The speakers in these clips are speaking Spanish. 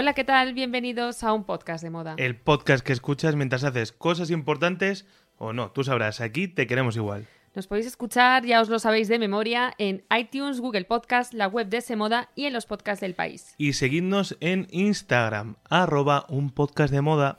Hola, ¿qué tal? Bienvenidos a un podcast de moda. El podcast que escuchas mientras haces cosas importantes o no, tú sabrás, aquí te queremos igual. Nos podéis escuchar, ya os lo sabéis de memoria, en iTunes, Google Podcast, la web de Semoda y en los podcasts del país. Y seguidnos en Instagram, arroba un podcast de moda.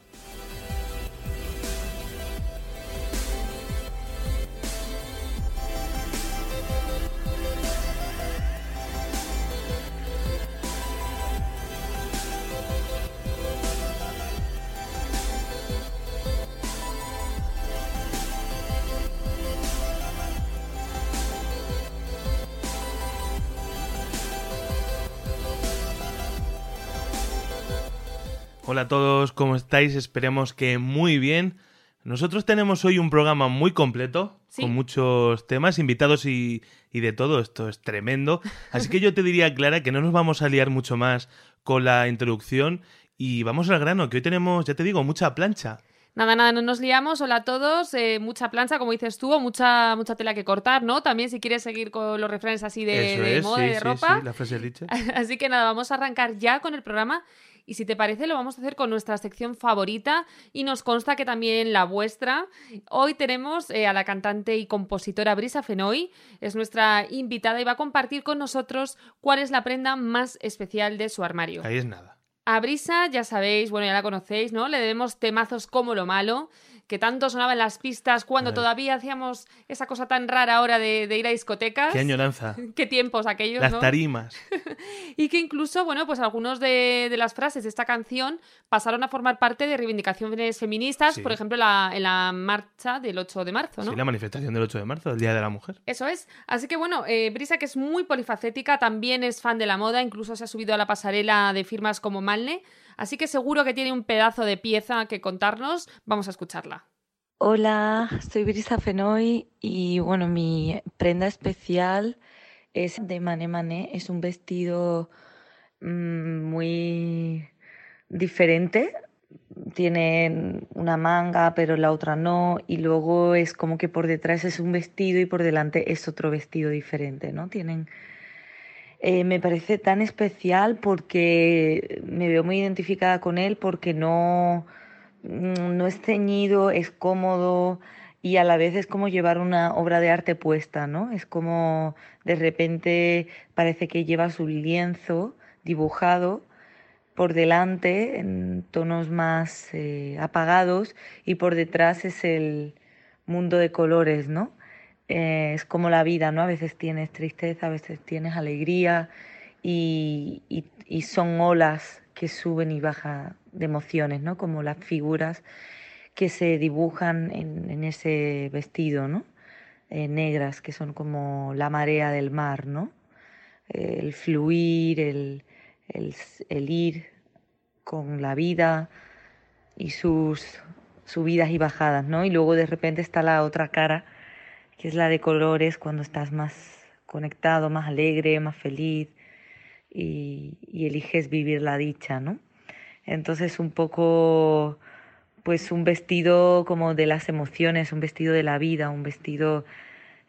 Hola a todos, ¿cómo estáis? Esperemos que muy bien. Nosotros tenemos hoy un programa muy completo, Sí. con muchos temas, invitados y, y de todo. Esto es tremendo. Así que yo te diría, Clara, que no nos vamos a liar mucho más con la introducción y vamos al grano, que hoy tenemos, ya te digo, mucha plancha. Nada, nada, no nos liamos. Hola a todos. eh, mucha plancha, como dices tú, mucha, mucha tela que cortar, ¿no? También si quieres seguir con los refranes así de, de es, moda sí, y de sí, ropa. sí, la frase dicha. Así que nada, vamos a arrancar ya con el programa. Y si te parece, lo vamos a hacer con nuestra sección favorita y nos consta que también la vuestra. Hoy tenemos eh, a la cantante y compositora Brisa Fenoy, es nuestra invitada y va a compartir con nosotros cuál es la prenda más especial de su armario. Ahí es nada. A Brisa, ya sabéis, bueno, ya la conocéis, ¿no? Le debemos temazos como lo malo, que tanto sonaba en las pistas cuando todavía hacíamos esa cosa tan rara ahora de, de ir a discotecas. Qué añoranza. Qué tiempos aquellos, Las ¿no? tarimas. Y que incluso, bueno, pues algunos de, de las frases de esta canción pasaron a formar parte de reivindicaciones feministas, Sí. por ejemplo, la- en la marcha del 8 de marzo, ¿no? Sí, la manifestación del 8 de marzo, el Día de la Mujer. Eso es. Así que bueno, eh, Brisa, que es muy polifacética, también es fan de la moda, incluso se ha subido a la pasarela de firmas como Así que seguro que tiene un pedazo de pieza que contarnos. Vamos a escucharla. Hola, soy Brisa Fenoy y bueno, mi prenda especial es de Mané Mané. Es un vestido mm, muy diferente. Tiene una manga, pero la otra no. Y luego es como que por detrás es un vestido y por delante es otro vestido diferente, ¿no? Tienen eh, me parece tan especial porque me veo muy identificada con él porque no, mm, no es ceñido, es cómodo y a la vez es como llevar una obra de arte puesta, ¿no? Es como de repente parece que llevas un lienzo dibujado por delante en tonos más eh, apagados y por detrás es el mundo de colores, ¿no? Eh, es como la vida, ¿no? A veces tienes tristeza, a veces tienes alegría y, son olas que suben y bajan de emociones, ¿no? Como las figuras que se dibujan en, ese vestido, ¿no? Eh, negras, que son como la marea del mar, ¿no? Eh, el fluir, el, el el ir con la vida y sus subidas y bajadas, ¿no? Y luego de repente está la otra cara que es la de colores cuando estás más conectado, más alegre, más feliz y, eliges vivir la dicha, ¿no? Entonces un poco, pues un vestido como de las emociones, un vestido de la vida, un vestido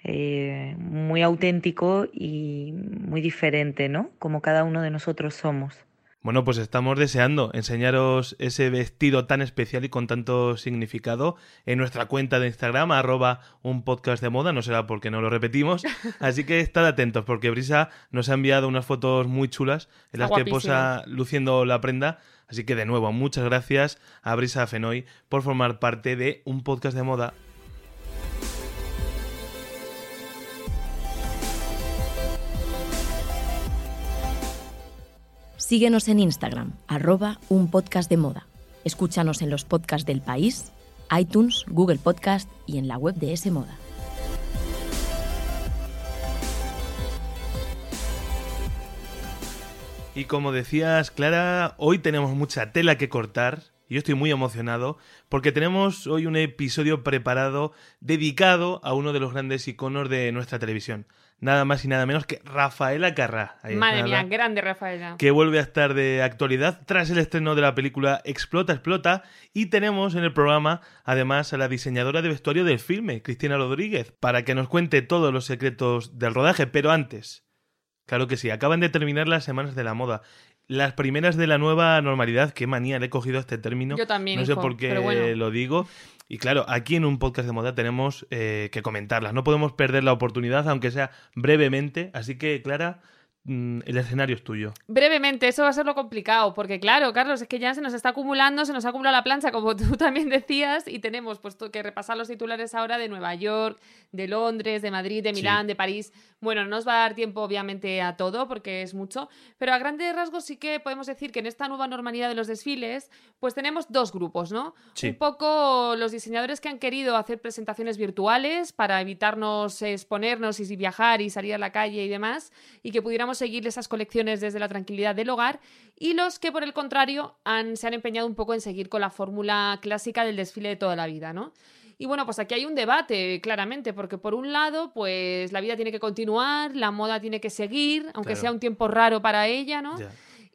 eh, muy auténtico y muy diferente, ¿no? Como cada uno de nosotros somos. Bueno, pues estamos deseando enseñaros ese vestido tan especial y con tanto significado en nuestra cuenta de Instagram, arroba un podcast de moda, no será porque no lo repetimos, así que estad atentos porque Brisa nos ha enviado unas fotos muy chulas en Está las que posa luciendo la prenda, así que de nuevo, muchas gracias a Brisa Fenoy por formar parte de un podcast de moda. Síguenos en Instagram, arroba un podcast de moda. Escúchanos en los podcasts del país, iTunes, Google Podcast y en la web de S Moda. Y como decías, Clara, hoy tenemos mucha tela que cortar y yo estoy muy emocionado porque tenemos hoy un episodio preparado dedicado a uno de los grandes iconos de nuestra televisión. Nada más y nada menos que Rafaela Carrá. Ahí, Madre mía, grande Rafaela. Que vuelve a estar de actualidad tras el estreno de la película Explota, Explota. Y tenemos en el programa además a la diseñadora de vestuario del filme, Cristina Rodríguez, para que nos cuente todos los secretos del rodaje. Pero antes, claro que sí, acaban de terminar las semanas de la moda las primeras de la nueva normalidad. Qué manía le he cogido a este término. Yo también. No sé por qué bueno. lo digo. Y claro, aquí en un podcast de moda tenemos eh, que comentarlas. No podemos perder la oportunidad, aunque sea brevemente. Así que, Clara, el escenario es tuyo. Brevemente, eso va a ser lo complicado, porque claro, Carlos, es que ya se nos está acumulando, se nos ha acumulado la plancha, como tú también decías, y tenemos pues, que repasar los titulares ahora de Nueva York, de Londres, de Madrid, de Sí. Milán, de París. Bueno, no nos va a dar tiempo, obviamente, a todo, porque es mucho, pero a grandes rasgos sí que podemos decir que en esta nueva normalidad de los desfiles, pues tenemos dos grupos, ¿no? Sí. Un poco los diseñadores que han querido hacer presentaciones virtuales para evitarnos exponernos y viajar y salir a la calle y demás, y que pudiéramos seguir esas colecciones desde la tranquilidad del hogar, y los que, por el contrario, han, se han empeñado un poco en seguir con la fórmula clásica del desfile de toda la vida, ¿no? Y bueno, pues aquí hay un debate, claramente, porque por un lado, pues la vida tiene que continuar, la moda tiene que seguir, aunque Claro. sea un tiempo raro para ella, ¿no?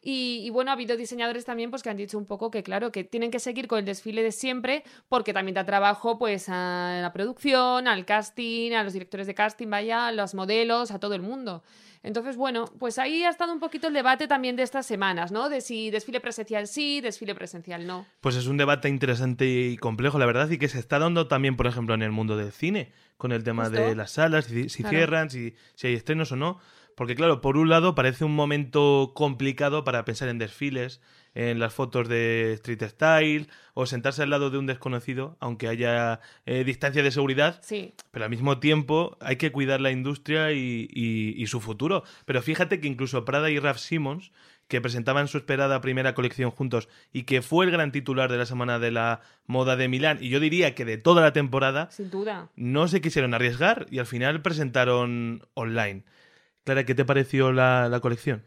Y, y bueno, ha habido diseñadores también pues, que han dicho un poco que, claro, que tienen que seguir con el desfile de siempre porque también da trabajo pues, a la producción, al casting, a los directores de casting, vaya, a los modelos, a todo el mundo. Entonces, bueno, pues ahí ha estado un poquito el debate también de estas semanas, ¿no? De si desfile presencial sí, desfile presencial no. Pues es un debate interesante y complejo, la verdad, y que se está dando también, por ejemplo, en el mundo del cine, con el tema Justo. de las salas, si, si Claro. cierran, si, si hay estrenos o no. Porque, claro, por un lado parece un momento complicado para pensar en desfiles, en las fotos de street style, o sentarse al lado de un desconocido, aunque haya eh, distancia de seguridad, Sí, pero al mismo tiempo hay que cuidar la industria y, y- y su futuro. Pero fíjate que incluso Prada y Raf Simons, que presentaban su esperada primera colección juntos y que fue el gran titular de la semana de la moda de Milán, y yo diría que de toda la temporada, sin duda. no se quisieron arriesgar y al final presentaron online. Clara, ¿qué te pareció la, la colección?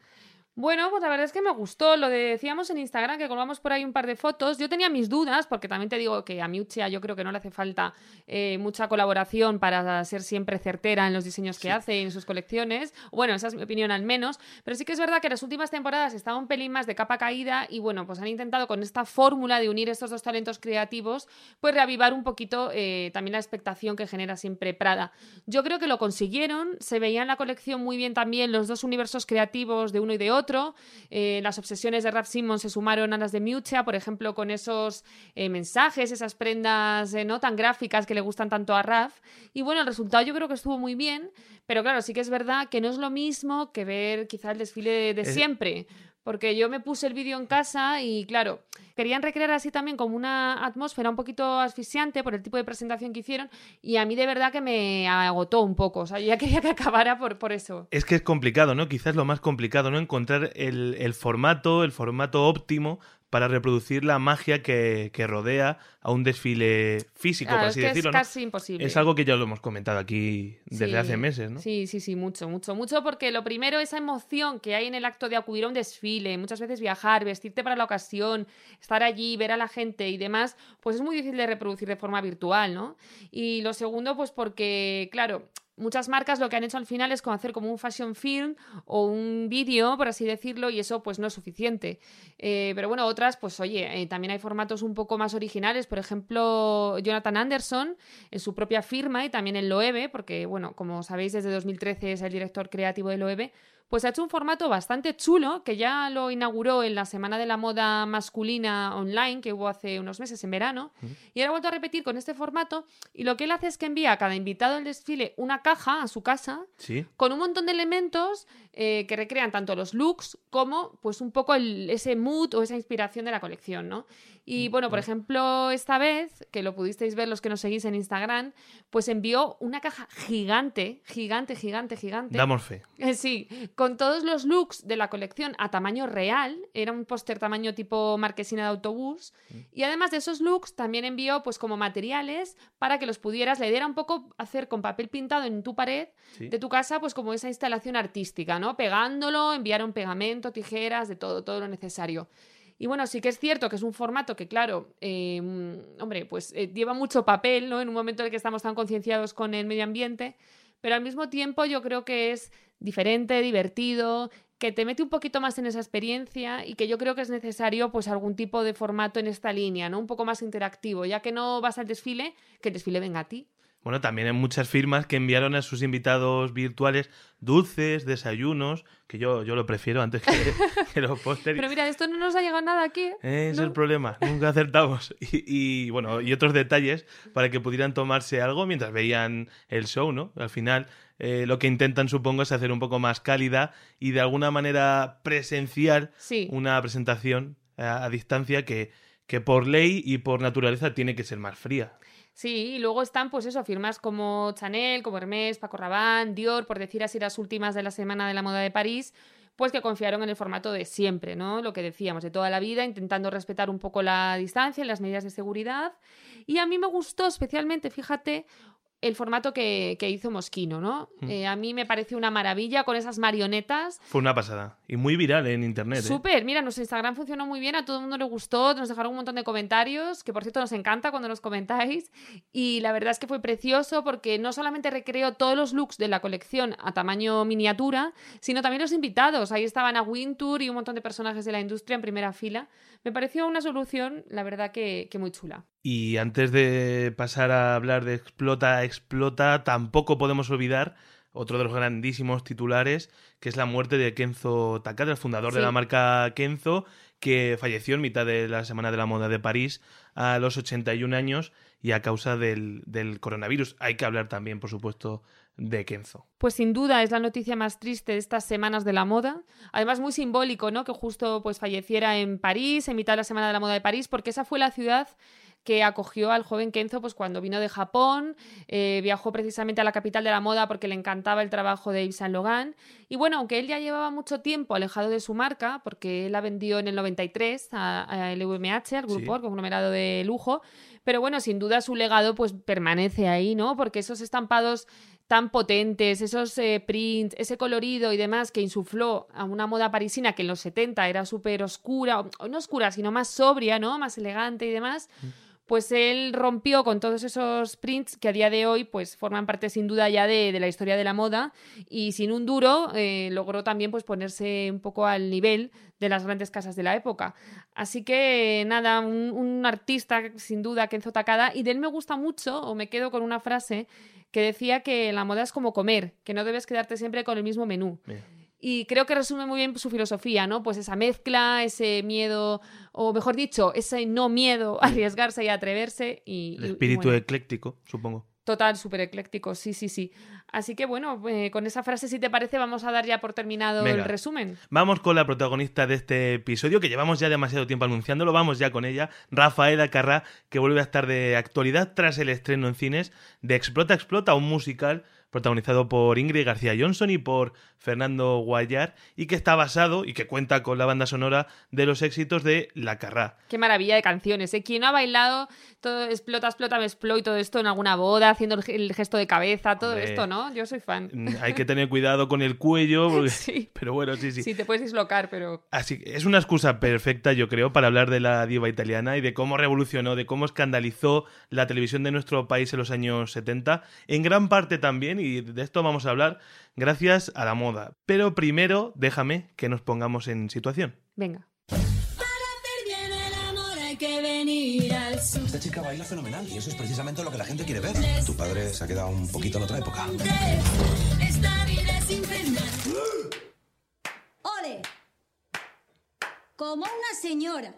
Bueno, pues la verdad es que me gustó. Lo de- decíamos en Instagram que colgamos por ahí un par de fotos. Yo tenía mis dudas, porque también te digo que a Miuccia yo creo que no le hace falta eh, mucha colaboración para ser siempre certera en los diseños que hace y en sus colecciones. Bueno, esa es mi opinión al menos. Pero sí que es verdad que las últimas temporadas estaba un pelín más de capa caída y bueno, pues han intentado con esta fórmula de unir estos dos talentos creativos, pues reavivar un poquito eh, también la expectación que genera siempre Prada. Yo creo que lo consiguieron. Se veía en la colección muy bien también los dos universos creativos de uno y de otro. Eh, las obsesiones de Rap Simon se sumaron a las de Miuccia, por ejemplo, con esos eh, mensajes, esas prendas eh, no tan gráficas que le gustan tanto a Raf. Y bueno, el resultado yo creo que estuvo muy bien, pero claro, sí que es verdad que no es lo mismo que ver quizá el desfile de, de Es- siempre. Porque yo me puse el vídeo en casa y claro, querían recrear así también como una atmósfera un poquito asfixiante por el tipo de presentación que hicieron y a mí de verdad que me agotó un poco. O sea, yo ya quería que acabara por, por eso. Es que es complicado, ¿no? Quizás lo más complicado, ¿no? Encontrar el, el formato, el formato óptimo para reproducir la magia que, que rodea a un desfile físico, Claro, por es así que decirlo, es ¿no? casi imposible. Es algo que ya lo hemos comentado aquí desde Sí, hace meses, ¿no? Sí, sí, sí, mucho, mucho, mucho, porque lo primero, esa emoción que hay en el acto de acudir a un desfile, muchas veces viajar, vestirte para la ocasión, estar allí, ver a la gente y demás, pues es muy difícil de reproducir de forma virtual, ¿no? Y lo segundo, pues porque, claro, muchas marcas lo que han hecho al final es hacer como un fashion film o un vídeo, por así decirlo, y eso pues no es suficiente. Eh, pero bueno, otras, pues oye, eh, también hay formatos un poco más originales, por ejemplo, Jonathan Anderson en su propia firma y también en Loewe, porque bueno, como sabéis, desde 2013 es el director creativo de Loewe, pues ha hecho un formato bastante chulo que ya lo inauguró en la Semana de la Moda Masculina Online que hubo hace unos meses en verano y ahora ha vuelto a repetir con este formato y lo que él hace es que envía a cada invitado del desfile una caja a su casa Sí. con un montón de elementos eh, que recrean tanto los looks como pues un poco el- ese mood o esa inspiración de la colección, ¿no? Y bueno, por ejemplo, esta vez, que lo pudisteis ver los que nos seguís en Instagram, pues envió una caja gigante, gigante, gigante, gigante. Damos fe. Eh, Sí, con todos los looks de la colección a tamaño real, era un póster tamaño tipo marquesina de autobús, y además de esos looks también envió pues como materiales para que los pudieras, la idea era un poco hacer con papel pintado en tu pared Sí. de tu casa pues como esa instalación artística, ¿no? Pegándolo, enviaron pegamento, tijeras, de todo, todo lo necesario. Y bueno, sí que es cierto que es un formato que, claro, eh, hombre, pues eh, lleva mucho papel, ¿no? En un momento en el que estamos tan concienciados con el medio ambiente, pero al mismo tiempo yo creo que es diferente, divertido, que te mete un poquito más en esa experiencia y que yo creo que es necesario pues algún tipo de formato en esta línea, ¿no? Un poco más interactivo, ya que no vas al desfile, que el desfile venga a ti. Bueno, también hay muchas firmas que enviaron a sus invitados virtuales dulces, desayunos, que yo, yo lo prefiero antes que, que los pósteres. Pero mira, esto no nos ha llegado nada aquí. ¿eh? Es el problema, nunca acertamos. Y, bueno, y otros detalles para que pudieran tomarse algo mientras veían el show, ¿no? Al final, eh, lo que intentan, supongo, es hacer un poco más cálida y de alguna manera presencial una presentación a, a distancia que, que por ley y por naturaleza tiene que ser más fría. Sí, y luego están, pues eso, firmas como Chanel, como Hermès, Paco Rabanne, Dior, por decir así las últimas de la Semana de la Moda de París, pues que confiaron en el formato de siempre, ¿no? Lo que decíamos, de toda la vida, intentando respetar un poco la distancia y las medidas de seguridad. Y a mí me gustó especialmente, fíjate, el formato que, hizo Mosquino, ¿no? Mm. Eh, a mí me pareció una maravilla con esas marionetas. Fue una pasada. Y muy viral en internet. ¿eh? Súper. Mira, nuestro Instagram funcionó muy bien, a todo el mundo le gustó, nos dejaron un montón de comentarios, que por cierto nos encanta cuando nos comentáis. Y la verdad es que fue precioso porque no solamente recreó todos los looks de la colección a tamaño miniatura, sino también los invitados. Ahí estaban a Wintour y un montón de personajes de la industria en primera fila. Me pareció una solución, la verdad, que, que muy chula. Y antes de pasar a hablar de Explota, Explota, tampoco podemos olvidar otro de los grandísimos titulares, que es la muerte de Kenzo Takada, el fundador de la marca Kenzo, que falleció en mitad de la Semana de la Moda de París a los 81 años y a causa del, del coronavirus. Hay que hablar también, por supuesto, de Kenzo. Pues sin duda es la noticia más triste de estas semanas de la moda. Además muy simbólico, ¿no? Que justo pues falleciera en París, en mitad de la Semana de la Moda de París, porque esa fue la ciudad que acogió al joven Kenzo pues, cuando vino de Japón, eh, viajó precisamente a la capital de la moda porque le encantaba el trabajo de Yves Saint Laurent. Y bueno, aunque él ya llevaba mucho tiempo alejado de su marca, porque él la vendió en el 93 a, LVMH, al grupo, sí. conglomerado de lujo, pero bueno, sin duda su legado pues permanece ahí, ¿no? Porque esos estampados tan potentes, esos eh, prints, ese colorido y demás que insufló a una moda parisina que en los 70 era súper oscura, o no oscura, sino más sobria, ¿no? Más elegante y demás. Mm pues él rompió con todos esos prints que a día de hoy pues forman parte sin duda ya de, la historia de la moda y sin un duro eh, logró también pues ponerse un poco al nivel de las grandes casas de la época. Así que nada, un, artista sin duda Kenzo Takada y de él me gusta mucho o me quedo con una frase que decía que la moda es como comer, que no debes quedarte siempre con el mismo menú. Y creo que resume muy bien su filosofía, ¿no? Pues esa mezcla, ese miedo, o mejor dicho, ese no miedo a arriesgarse y a atreverse. Y, El espíritu ecléctico, supongo. Total, súper ecléctico, sí, sí, sí. Así que bueno, eh, con esa frase, si te parece, vamos a dar ya por terminado el resumen. Vamos con la protagonista de este episodio, que llevamos ya demasiado tiempo anunciándolo, vamos ya con ella, Rafaela Carrá, que vuelve a estar de actualidad tras el estreno en cines de Explota, Explota, un musical protagonizado por Ingrid García Johnson y por Fernando Guayar, y que está basado y que cuenta con la banda sonora de los éxitos de La Carrá. Qué maravilla de canciones, ¿eh? ¿Quién ha bailado todo explota, explota, me explota y todo esto en alguna boda, haciendo el gesto de cabeza, todo esto, ¿no? Yo soy fan. Mm, hay que tener cuidado con el cuello, sí. pero bueno, sí, sí. Sí, te puedes dislocar, pero... Así es una excusa perfecta, yo creo, para hablar de la diva italiana y de cómo revolucionó, de cómo escandalizó la televisión de nuestro país en los años 70, en gran parte también, y de esto vamos a hablar, gracias a la moda. Pero primero, déjame que nos pongamos en situación. Venga. Esta chica baila fenomenal y eso es precisamente lo que la gente quiere ver. Tu padre se ha quedado un poquito en otra época. ¡Ole! Como una señora.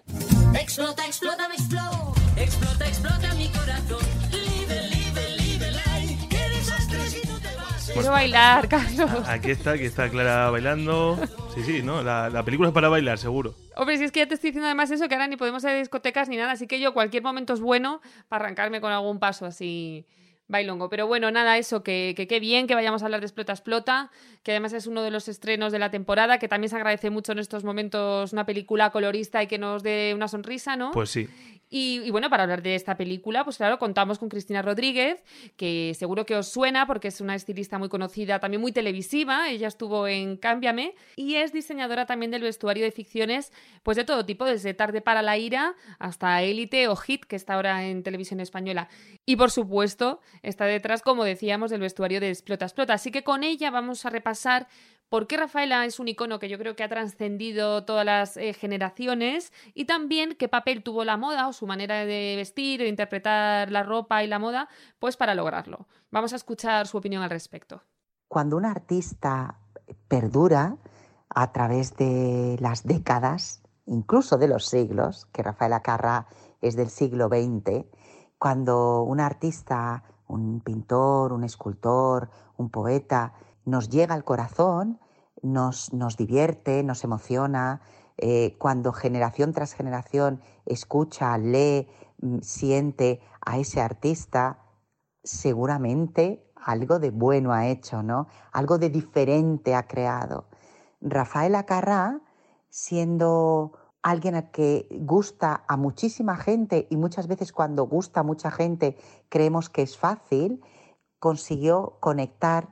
Explota, explota, me explota. Explota, explota mi corazón. Quiero bailar, Carlos. Aquí está, aquí está Clara bailando. Sí, sí, ¿no? La, la película es para bailar, seguro. Hombre, si es que ya te estoy diciendo además eso, que ahora ni podemos ir a discotecas ni nada, así que yo cualquier momento es bueno para arrancarme con algún paso así bailongo. Pero bueno, nada, eso, que qué que bien que vayamos a hablar de Explota Explota, que además es uno de los estrenos de la temporada, que también se agradece mucho en estos momentos una película colorista y que nos dé una sonrisa, ¿no? Pues sí. Y, bueno, para hablar de esta película, pues claro, contamos con Cristina Rodríguez, que seguro que os suena porque es una estilista muy conocida, también muy televisiva. Ella estuvo en Cámbiame y es diseñadora también del vestuario de ficciones, pues de todo tipo, desde Tarde para la Ira hasta Élite o Hit, que está ahora en televisión española. Y por supuesto, está detrás, como decíamos, del vestuario de Explota, Explota. Así que con ella vamos a repasar por qué Rafaela es un icono que yo creo que ha trascendido todas las eh, generaciones y también qué papel tuvo la moda o su manera de vestir, de interpretar la ropa y la moda, pues para lograrlo. Vamos a escuchar su opinión al respecto. Cuando un artista perdura a través de las décadas, incluso de los siglos, que Rafaela Carrà es del siglo XX, cuando un artista, un pintor, un escultor, un poeta, nos llega al corazón, nos, nos divierte, nos emociona, eh, cuando generación tras generación escucha, lee, mm, siente a ese artista, seguramente algo de bueno ha hecho, ¿no? Algo de diferente ha creado. Rafaela Carrà, siendo alguien al que gusta a muchísima gente y muchas veces cuando gusta a mucha gente creemos que es fácil, consiguió conectar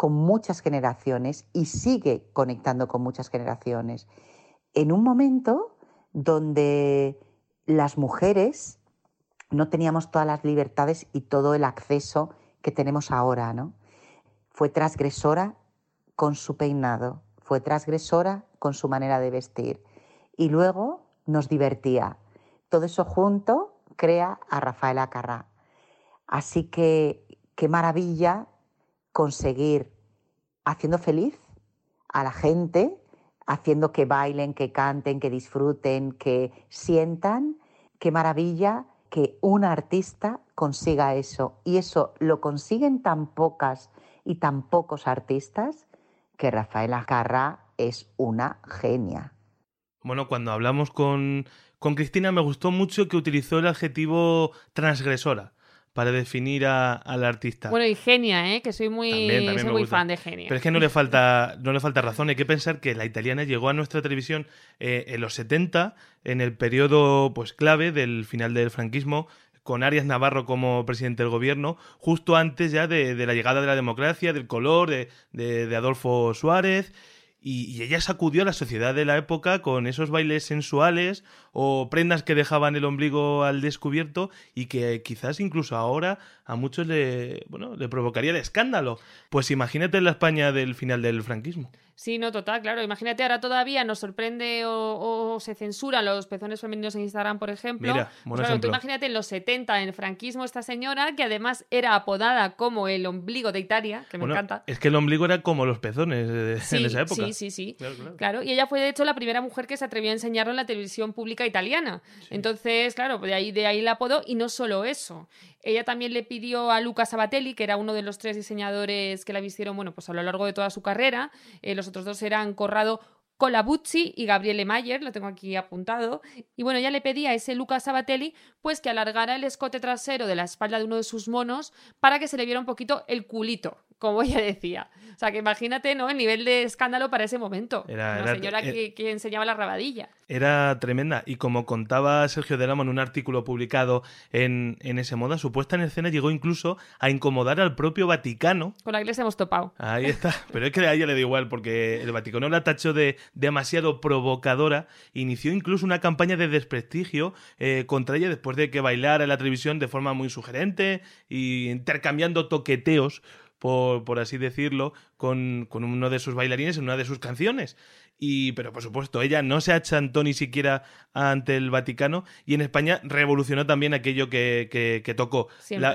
con muchas generaciones y sigue conectando con muchas generaciones. En un momento donde las mujeres no teníamos todas las libertades y todo el acceso que tenemos ahora, ¿no? Fue transgresora con su peinado, fue transgresora con su manera de vestir y luego nos divertía. Todo eso junto crea a Rafaela Carrà. Así que qué maravilla conseguir haciendo feliz a la gente, haciendo que bailen, que canten, que disfruten, que sientan. Qué maravilla que un artista consiga eso. Y eso lo consiguen tan pocas y tan pocos artistas que Rafaela Carrà es una genia. Bueno, cuando hablamos con, con Cristina me gustó mucho que utilizó el adjetivo transgresora para definir a, al artista. Bueno, y Genia, ¿eh? que soy muy, También, también soy muy fan de Genia. Pero es que no le falta, no le falta razón. Hay que pensar que la italiana llegó a nuestra televisión eh, en los 70, en el periodo pues clave del final del franquismo, con Arias Navarro como presidente del gobierno, justo antes ya de, de la llegada de la democracia, del color, de, de- de Adolfo Suárez. Y, y ella sacudió a la sociedad de la época con esos bailes sensuales o prendas que dejaban el ombligo al descubierto y que quizás incluso ahora a muchos le, bueno, le provocaría el escándalo. Pues imagínate en la España del final del franquismo. Sí, no, total, claro. Imagínate, ahora todavía nos sorprende o, o se censuran los pezones femeninos en Instagram, por ejemplo. Mira, Pues buen claro, tú imagínate en los 70, en el franquismo, esta señora, que además era apodada como el ombligo de Italia, que me Bueno, encanta. Es que el ombligo era como los pezones eh, Sí, en esa época. sí, sí, sí. Claro, claro. Claro, y ella fue de hecho la primera mujer que se atrevió a enseñarlo en la televisión pública italiana. Entonces, claro, de ahí, de ahí la apodo. Y no solo eso. Ella también le pidió a Luca Sabatelli, que era uno de los tres diseñadores que la vistieron, bueno, pues a lo largo de toda su carrera. eh, los otros dos eran Corrado Colabuzzi y Gabriele Mayer, lo tengo aquí apuntado. Y bueno, ella le pedía a ese Luca Sabatelli, pues que alargara el escote trasero de la espalda de uno de sus monos para que se le viera un poquito el culito, como ella decía. O sea, que imagínate, ¿no? El nivel de escándalo para ese momento. Era- Una era- señora eh, que, que enseñaba la rabadilla. Era tremenda. Y como contaba Sergio Delamo en un artículo publicado en, en ese moda, su puesta en escena llegó incluso a incomodar al propio Vaticano. Con la iglesia hemos topado. Ahí está. Pero es que a ella le da igual, porque el Vaticano la tachó de demasiado provocadora. Inició incluso una campaña de desprestigio eh, contra ella después de que bailara en la televisión de forma muy sugerente y intercambiando toqueteos, por, por así decirlo, con, con uno de sus bailarines en una de sus canciones. Y, pero por supuesto, ella no se achantó ni siquiera ante el Vaticano y en España revolucionó también aquello que, que- que tocó.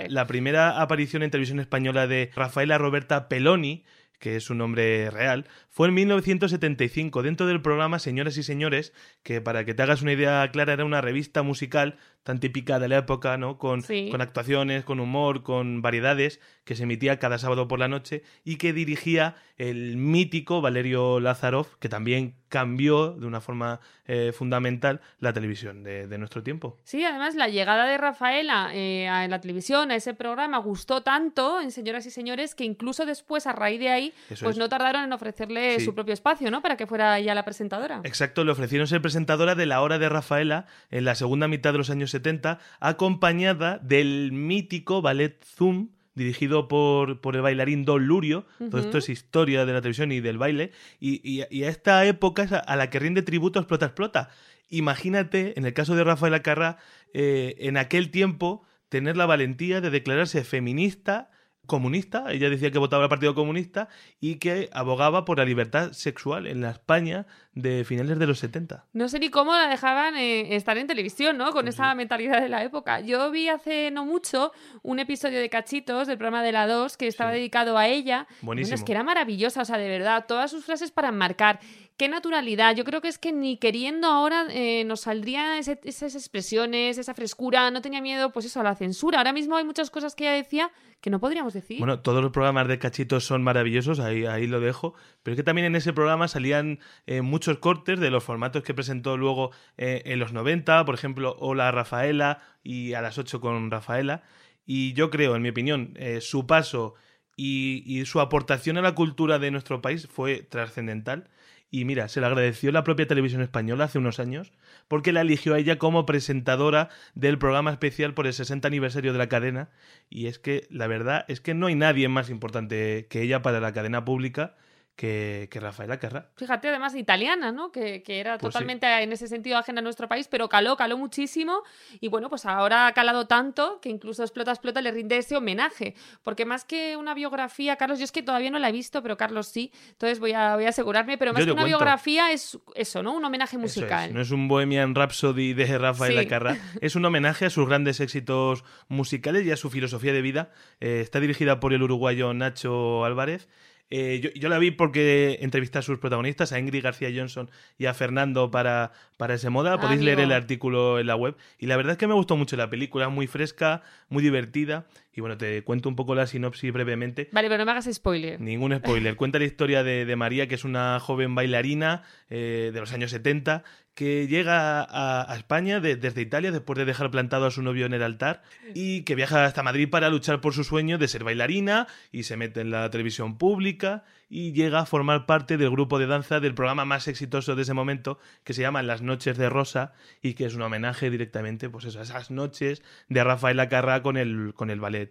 La primera aparición en televisión española de Rafaela Roberta Peloni, que es su nombre real, fue en 1975, dentro del programa Señoras y Señores, que para que te hagas una idea clara era una revista musical tan típica de la época, ¿no? Con, Sí. con actuaciones, con humor, con variedades, que se emitía cada sábado por la noche y que dirigía el mítico Valerio Lázarov, que también cambió de una forma eh, fundamental la televisión de, de nuestro tiempo. Sí, además la llegada de Rafaela eh, a la televisión, a ese programa, gustó tanto en Señoras y Señores que incluso después, a raíz de ahí, Eso pues es. no tardaron en ofrecerle Sí. su propio espacio, ¿no? Para que fuera ella la presentadora. Exacto, le ofrecieron ser presentadora de La Hora de Rafaela en la segunda mitad de los años 70, acompañada del mítico ballet Zoom, dirigido por, por el bailarín Don Lurio. Todo esto es historia de la televisión y del baile. Y, y- y a esta época es a, a la que rinde tributo Explota Explota. Imagínate, en el caso de Rafaela Carrá, eh, en aquel tiempo, tener la valentía de declararse feminista comunista, ella decía que votaba al Partido Comunista y que abogaba por la libertad sexual en la España de finales de los 70. No sé ni cómo la dejaban eh, estar en televisión, ¿no? Con Pues esa mentalidad de la época. Yo vi hace no mucho un episodio de Cachitos del programa de la 2 que estaba Sí. dedicado a ella. Buenísimo. Bueno, es que era maravillosa, o sea, de verdad, todas sus frases para marcar. Qué naturalidad. Yo creo que es que ni queriendo ahora eh, nos saldrían esas expresiones, esa frescura. No tenía miedo, pues eso, a la censura. Ahora mismo hay muchas cosas que ella decía que no podríamos decir. Bueno, todos los programas de cachitos son maravillosos, ahí, ahí lo dejo, pero es que también en ese programa salían eh, muchos cortes de los formatos que presentó luego eh, en los 90, por ejemplo, Hola Rafaela y a las 8 con Rafaela, y yo creo, en mi opinión, su paso y su aportación a la cultura de nuestro país fue trascendental. Y mira, se le agradeció la propia televisión española hace unos años, porque la eligió a ella como presentadora del programa especial por el 60 aniversario de la cadena. Y es que la verdad es que no hay nadie más importante que ella para la cadena pública que, que Rafaela Carrá. Fíjate, además italiana, ¿no? Que, que era Pues sí. totalmente en ese sentido ajena a nuestro país, pero caló, caló muchísimo. Y bueno, pues ahora ha calado tanto que incluso Explota, Explota le rinde ese homenaje. Porque más que una biografía, Carlos, yo es que todavía no la he visto, pero Carlos sí. Entonces voy a, voy a asegurarme. Pero más Yo que una cuento. biografía es eso, ¿no? Un homenaje es, musical. No es un Bohemian Rhapsody de Rafaela Sí. Carrá, es un homenaje a sus grandes éxitos musicales y a su filosofía de vida. Eh, está dirigida por el uruguayo Nacho Álvarez. Eh, yo, yo la vi porque entrevisté a sus protagonistas, a Ingrid García Johnson y a Fernando para, para ese moda. Podéis leer el artículo en la web. Y la verdad es que me gustó mucho la película, muy fresca, muy divertida. Y bueno, te cuento un poco la sinopsis brevemente. Vale, pero no me hagas spoiler. Ningún spoiler. Cuenta la historia de, de María, que es una joven bailarina eh, de los años 70, que llega a, a España de- desde Italia después de dejar plantado a su novio en el altar y que viaja hasta Madrid para luchar por su sueño de ser bailarina y se mete en la televisión pública y llega a formar parte del grupo de danza del programa más exitoso de ese momento que se llama Las Noches de Rosa y que es un homenaje directamente pues eso, a esas noches de Rafaela Carrá con el, con el ballet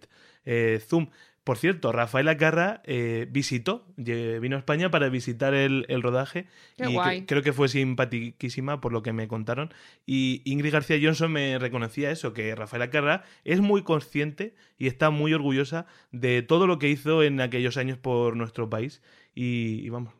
eh, Zoom. Por cierto, Rafaela Carrá eh, visitó, vino a España para visitar el, el rodaje Qué y guay. creo que fue simpatiquísima por lo que me contaron. Y Ingrid García Johnson me reconocía eso, que Rafaela Carrá es muy consciente y está muy orgullosa de todo lo que hizo en aquellos años por nuestro país. Y, y vamos,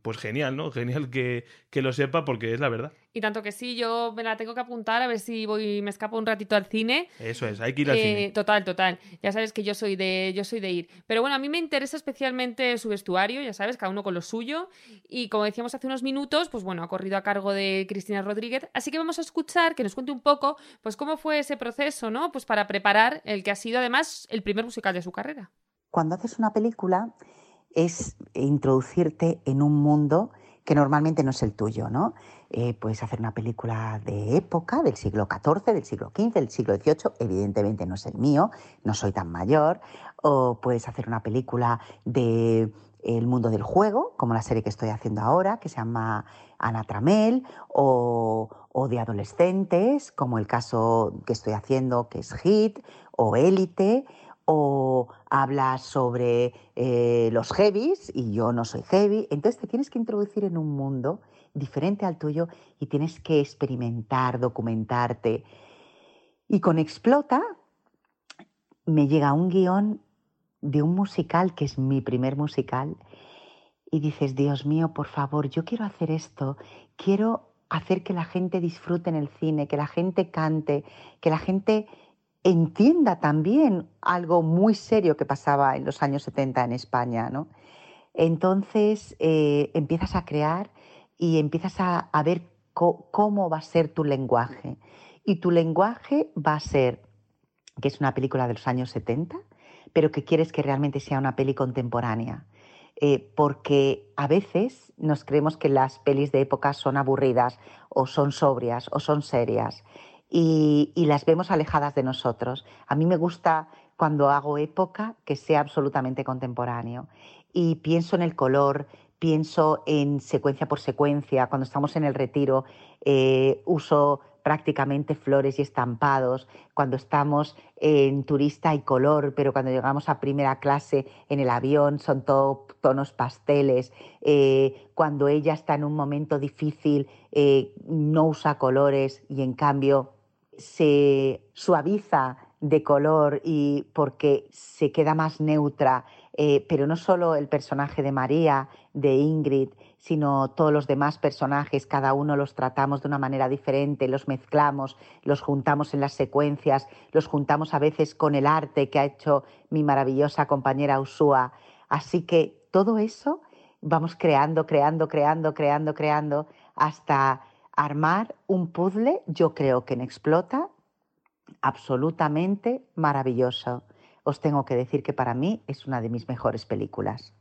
pues genial, ¿no? Genial que, que lo sepa porque es la verdad. Y tanto que sí, yo me la tengo que apuntar a ver si voy me escapo un ratito al cine. Eso es, hay que ir al Eh, cine. Total, total. Ya sabes que yo soy de yo soy de ir. Pero bueno, a mí me interesa especialmente su vestuario, ya sabes, cada uno con lo suyo. Y como decíamos hace unos minutos, pues bueno, ha corrido a cargo de Cristina Rodríguez. Así que vamos a escuchar que nos cuente un poco, pues cómo fue ese proceso, ¿no? Pues para preparar el que ha sido además el primer musical de su carrera. Cuando haces una película es introducirte en un mundo que normalmente no es el tuyo, ¿no? Eh, puedes hacer una película de época, del siglo XIV, del siglo XV, del siglo XVIII, evidentemente no es el mío, no soy tan mayor, o puedes hacer una película de el mundo del juego, como la serie que estoy haciendo ahora, que se llama Ana Tramel, o, o de adolescentes, como el caso que estoy haciendo, que es Hit, o Élite, o hablas sobre eh, los heavies y yo no soy heavy. Entonces te tienes que introducir en un mundo diferente al tuyo y tienes que experimentar, documentarte. Y con Explota me llega un guion de un musical que es mi primer musical y dices, Dios mío, por favor, yo quiero hacer esto, quiero hacer que la gente disfrute en el cine, que la gente cante, que la gente entienda también algo muy serio que pasaba en los años 70 en España, ¿no? Entonces eh, empiezas a crear y empiezas a, ver cómo va a ser tu lenguaje. Y tu lenguaje va a ser que es una película de los años 70, pero que quieres que realmente sea una peli contemporánea. eh, porque a veces nos creemos que las pelis de época son aburridas o son sobrias o son serias y, las vemos alejadas de nosotros. A mí me gusta cuando hago época que sea absolutamente contemporáneo y pienso en el color, pienso en secuencia por secuencia. Cuando estamos en el retiro, eh, uso prácticamente flores y estampados. Cuando estamos en turista y color, pero cuando llegamos a primera clase en el avión son todo tonos pasteles. Eh, cuando ella está en un momento difícil, eh, no usa colores y en cambio se suaviza de color y porque se queda más neutra, eh, pero no solo el personaje de María, de Ingrid, sino todos los demás personajes, cada uno los tratamos de una manera diferente, los mezclamos, los juntamos en las secuencias, los juntamos a veces con el arte que ha hecho mi maravillosa compañera Usua. Así que todo eso vamos creando, creando, creando, creando, creando, hasta armar un puzzle, yo creo que en Explota, absolutamente maravilloso. Os tengo que decir que para mí es una de mis mejores películas.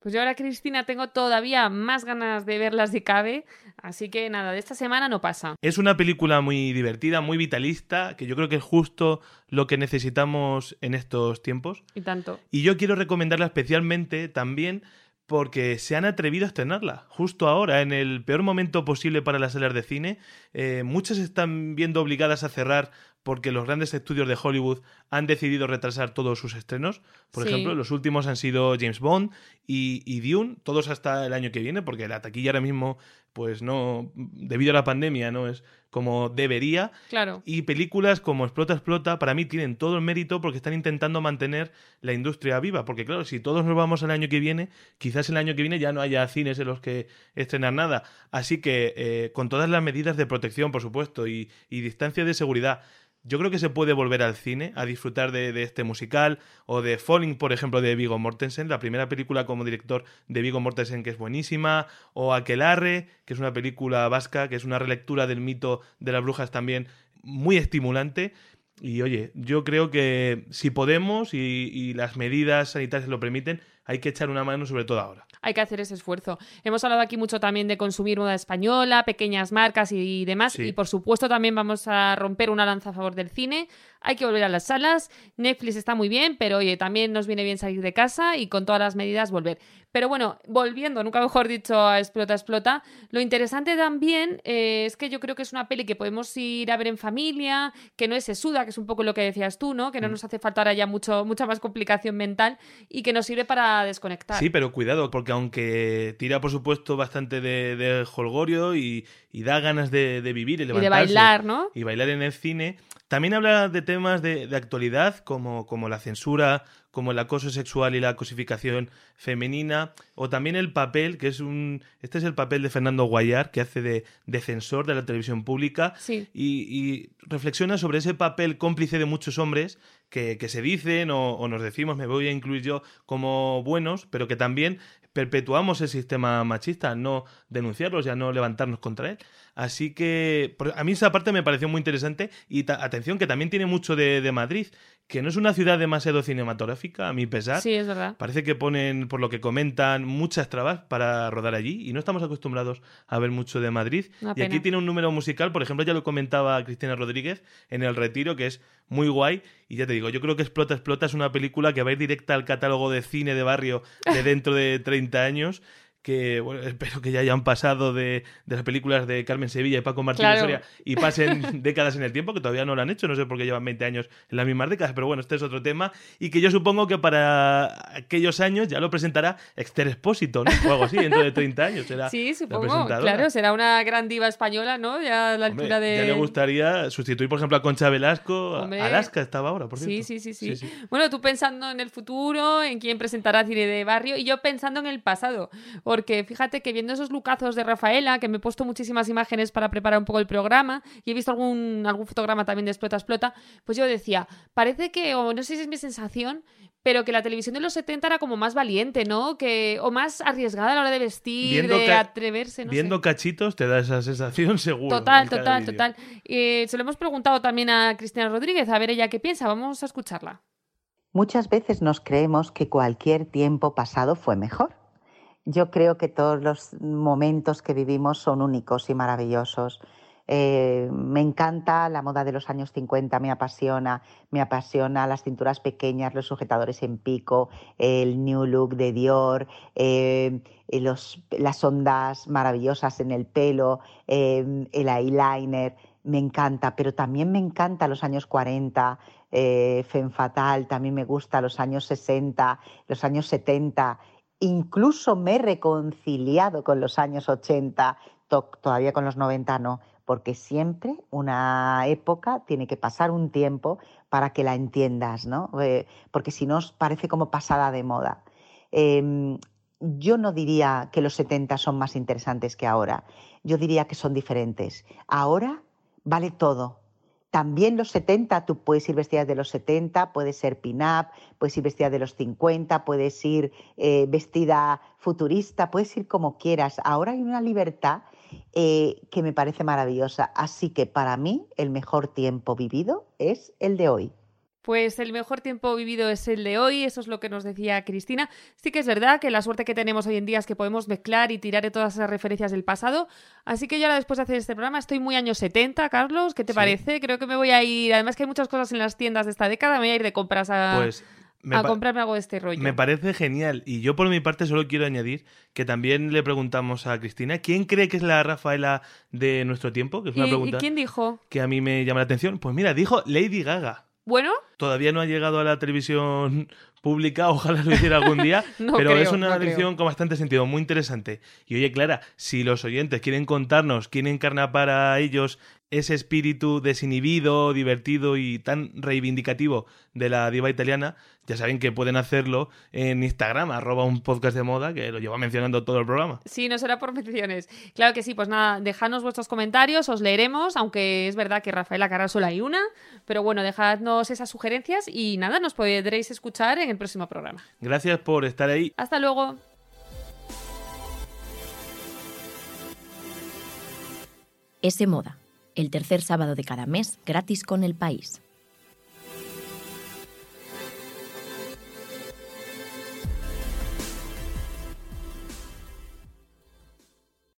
Pues yo ahora, Cristina, tengo todavía más ganas de verlas de cabe, así que nada, de esta semana no pasa. Es una película muy divertida, muy vitalista, que yo creo que es justo lo que necesitamos en estos tiempos. Y tanto. Y yo quiero recomendarla especialmente también porque se han atrevido a estrenarla justo ahora, en el peor momento posible para las salas de cine. Eh, muchas están viendo obligadas a cerrar porque los grandes estudios de Hollywood han decidido retrasar todos sus estrenos. Por Sí. ejemplo, los últimos han sido James Bond y, y Dune, todos hasta el año que viene, porque la taquilla ahora mismo, pues no, debido a la pandemia, no es como debería. Claro. Y películas como Explota, Explota, para mí tienen todo el mérito porque están intentando mantener la industria viva. Porque claro, si todos nos vamos al año que viene, quizás el año que viene ya no haya cines en los que estrenar nada. Así que eh, con todas las medidas de protección, por supuesto, y, y distancia de seguridad, yo creo que se puede volver al cine a disfrutar de, este musical o de Falling, por ejemplo, de Vigo Mortensen, la primera película como director de Vigo Mortensen que es buenísima, o Aquelarre, que es una película vasca, que es una relectura del mito de las brujas también muy estimulante. Y oye, yo creo que si podemos y las medidas sanitarias lo permiten, hay que echar una mano sobre todo ahora. Hay que hacer ese esfuerzo. Hemos hablado aquí mucho también de consumir moda española, pequeñas marcas y demás. Sí. Y por supuesto también vamos a romper una lanza a favor del cine. Hay que volver a las salas. Netflix está muy bien, pero oye, también nos viene bien salir de casa y con todas las medidas volver. Pero bueno, volviendo, nunca mejor dicho, a Explota, Explota, lo interesante también eh, es que yo creo que es una peli que podemos ir a ver en familia, que no es sesuda, que es un poco lo que decías tú, ¿no? Que no Mm. nos hace falta ahora ya mucho, mucha más complicación mental y que nos sirve para desconectar. Sí, pero cuidado, porque aunque tira, por supuesto, bastante de, de holgorio y, y da ganas de, de vivir y y de levantarse bailar, ¿no? y bailar en el cine, también habla de temas de, de actualidad como, como la censura, como el acoso sexual y la cosificación femenina, o también el papel, que es un... Este es el papel de Fernando Guayar, que hace de, de censor de la televisión pública, Sí. y, y reflexiona sobre ese papel cómplice de muchos hombres que, que se dicen o, o nos decimos, me voy a incluir yo, como buenos, pero que también perpetuamos el sistema machista, no denunciarlos y a no levantarnos contra él. Así que a mí esa parte me pareció muy interesante y atención que también tiene mucho de, de Madrid, que no es una ciudad demasiado cinematográfica, a mi pesar. Sí, es verdad. Parece que ponen, por lo que comentan, muchas trabas para rodar allí y no estamos acostumbrados a ver mucho de Madrid. Una y aquí tiene un número musical, por ejemplo, ya lo comentaba Cristina Rodríguez en El Retiro, que es muy guay. Y ya te digo, yo creo que Explota, Explota es una película que va a ir directa al catálogo de cine de barrio de dentro de 30 años. Que bueno, espero que ya hayan pasado de, de las películas de Carmen Sevilla y Paco Martínez Claro. Soria y pasen décadas en el tiempo, que todavía no lo han hecho, no sé por qué llevan 20 años en las mismas décadas, pero bueno, este es otro tema. Y que yo supongo que para aquellos años ya lo presentará Esther Expósito, ¿no? O algo así, dentro de 30 años. Será Sí, la supongo. presentadora. Claro, será una gran diva española, ¿no? Ya a la Hombre, altura de. Ya le gustaría sustituir, por ejemplo, a Concha Velasco. Hombre. Alaska estaba ahora, por Sí, cierto. sí, sí, sí, Bueno, tú pensando en el futuro, en quién presentará cine de barrio, y yo pensando en el pasado. Porque fíjate que viendo esos lucazos de Rafaela, que me he puesto muchísimas imágenes para preparar un poco el programa, y he visto algún, algún fotograma también de Explota Explota, pues yo decía, parece que, o no sé si es mi sensación, pero que la televisión de los 70 era como más valiente, ¿no? Que, o más arriesgada a la hora de vestir, Viendo de atreverse, no Viendo sé. cachitos te da esa sensación seguro. Total, total, total. Eh, se lo hemos preguntado también a Cristina Rodríguez, a ver ella qué piensa. Vamos a escucharla. Muchas veces nos creemos que cualquier tiempo pasado fue mejor. Yo creo que todos los momentos que vivimos son únicos y maravillosos. Eh, me encanta la moda de los años 50, me apasiona, me apasiona las cinturas pequeñas, los sujetadores en pico, el new look de Dior, eh, los, las ondas maravillosas en el pelo, eh, el eyeliner, me encanta, pero también me encanta los años 40, eh, Femme Fatal, también me gusta los años 60, los años 70, incluso me he reconciliado con los años 80, todavía con los 90 no, porque siempre una época tiene que pasar un tiempo para que la entiendas, ¿no? Eh, porque si no parece como pasada de moda. Em, yo no diría que los 70 son más interesantes que ahora, yo diría que son diferentes. Ahora vale todo. También los 70, tú puedes ir vestida de los 70, puedes ser pin-up, puedes ir vestida de los 50, puedes ir eh, vestida futurista, puedes ir como quieras. Ahora hay una libertad eh, que me parece maravillosa. Así que para mí el mejor tiempo vivido es el de hoy. Pues el mejor tiempo vivido es el de hoy, eso es lo que nos decía Cristina. Sí que es verdad que la suerte que tenemos hoy en día es que podemos mezclar y tirar de todas esas referencias del pasado. Así que yo ahora después de hacer este programa estoy muy años 70, Carlos, ¿qué te parece? Creo que me voy a ir, además que hay muchas cosas en las tiendas de esta década, me voy a ir de compras a... Pues a comprarme algo de este rollo. Me parece genial. Y yo por mi parte solo quiero añadir que también le preguntamos a Cristina, ¿quién cree que es la Rafaela de nuestro tiempo? Que es una pregunta ¿Y quién dijo? Que a mí me llama la atención. Pues mira, dijo Lady Gaga. Bueno. Todavía no ha llegado a la televisión pública, ojalá lo hiciera algún día, pero es una elección con bastante sentido, muy interesante. Y oye, Clara, si los oyentes quieren contarnos quién encarna para ellos ese espíritu desinhibido, divertido y tan reivindicativo de la diva italiana, ya saben que pueden hacerlo en Instagram, arroba un podcast de moda, que lo lleva mencionando todo el programa. Sí, no será por menciones. Claro que sí, pues nada, dejadnos vuestros comentarios, os leeremos, aunque es verdad que Rafaela Cara solo hay una, pero bueno, dejadnos esas sugerencias y nada, nos podréis escuchar en el próximo programa. Gracias por estar ahí. Hasta luego. Ese Moda, el tercer sábado de cada mes, gratis con el país.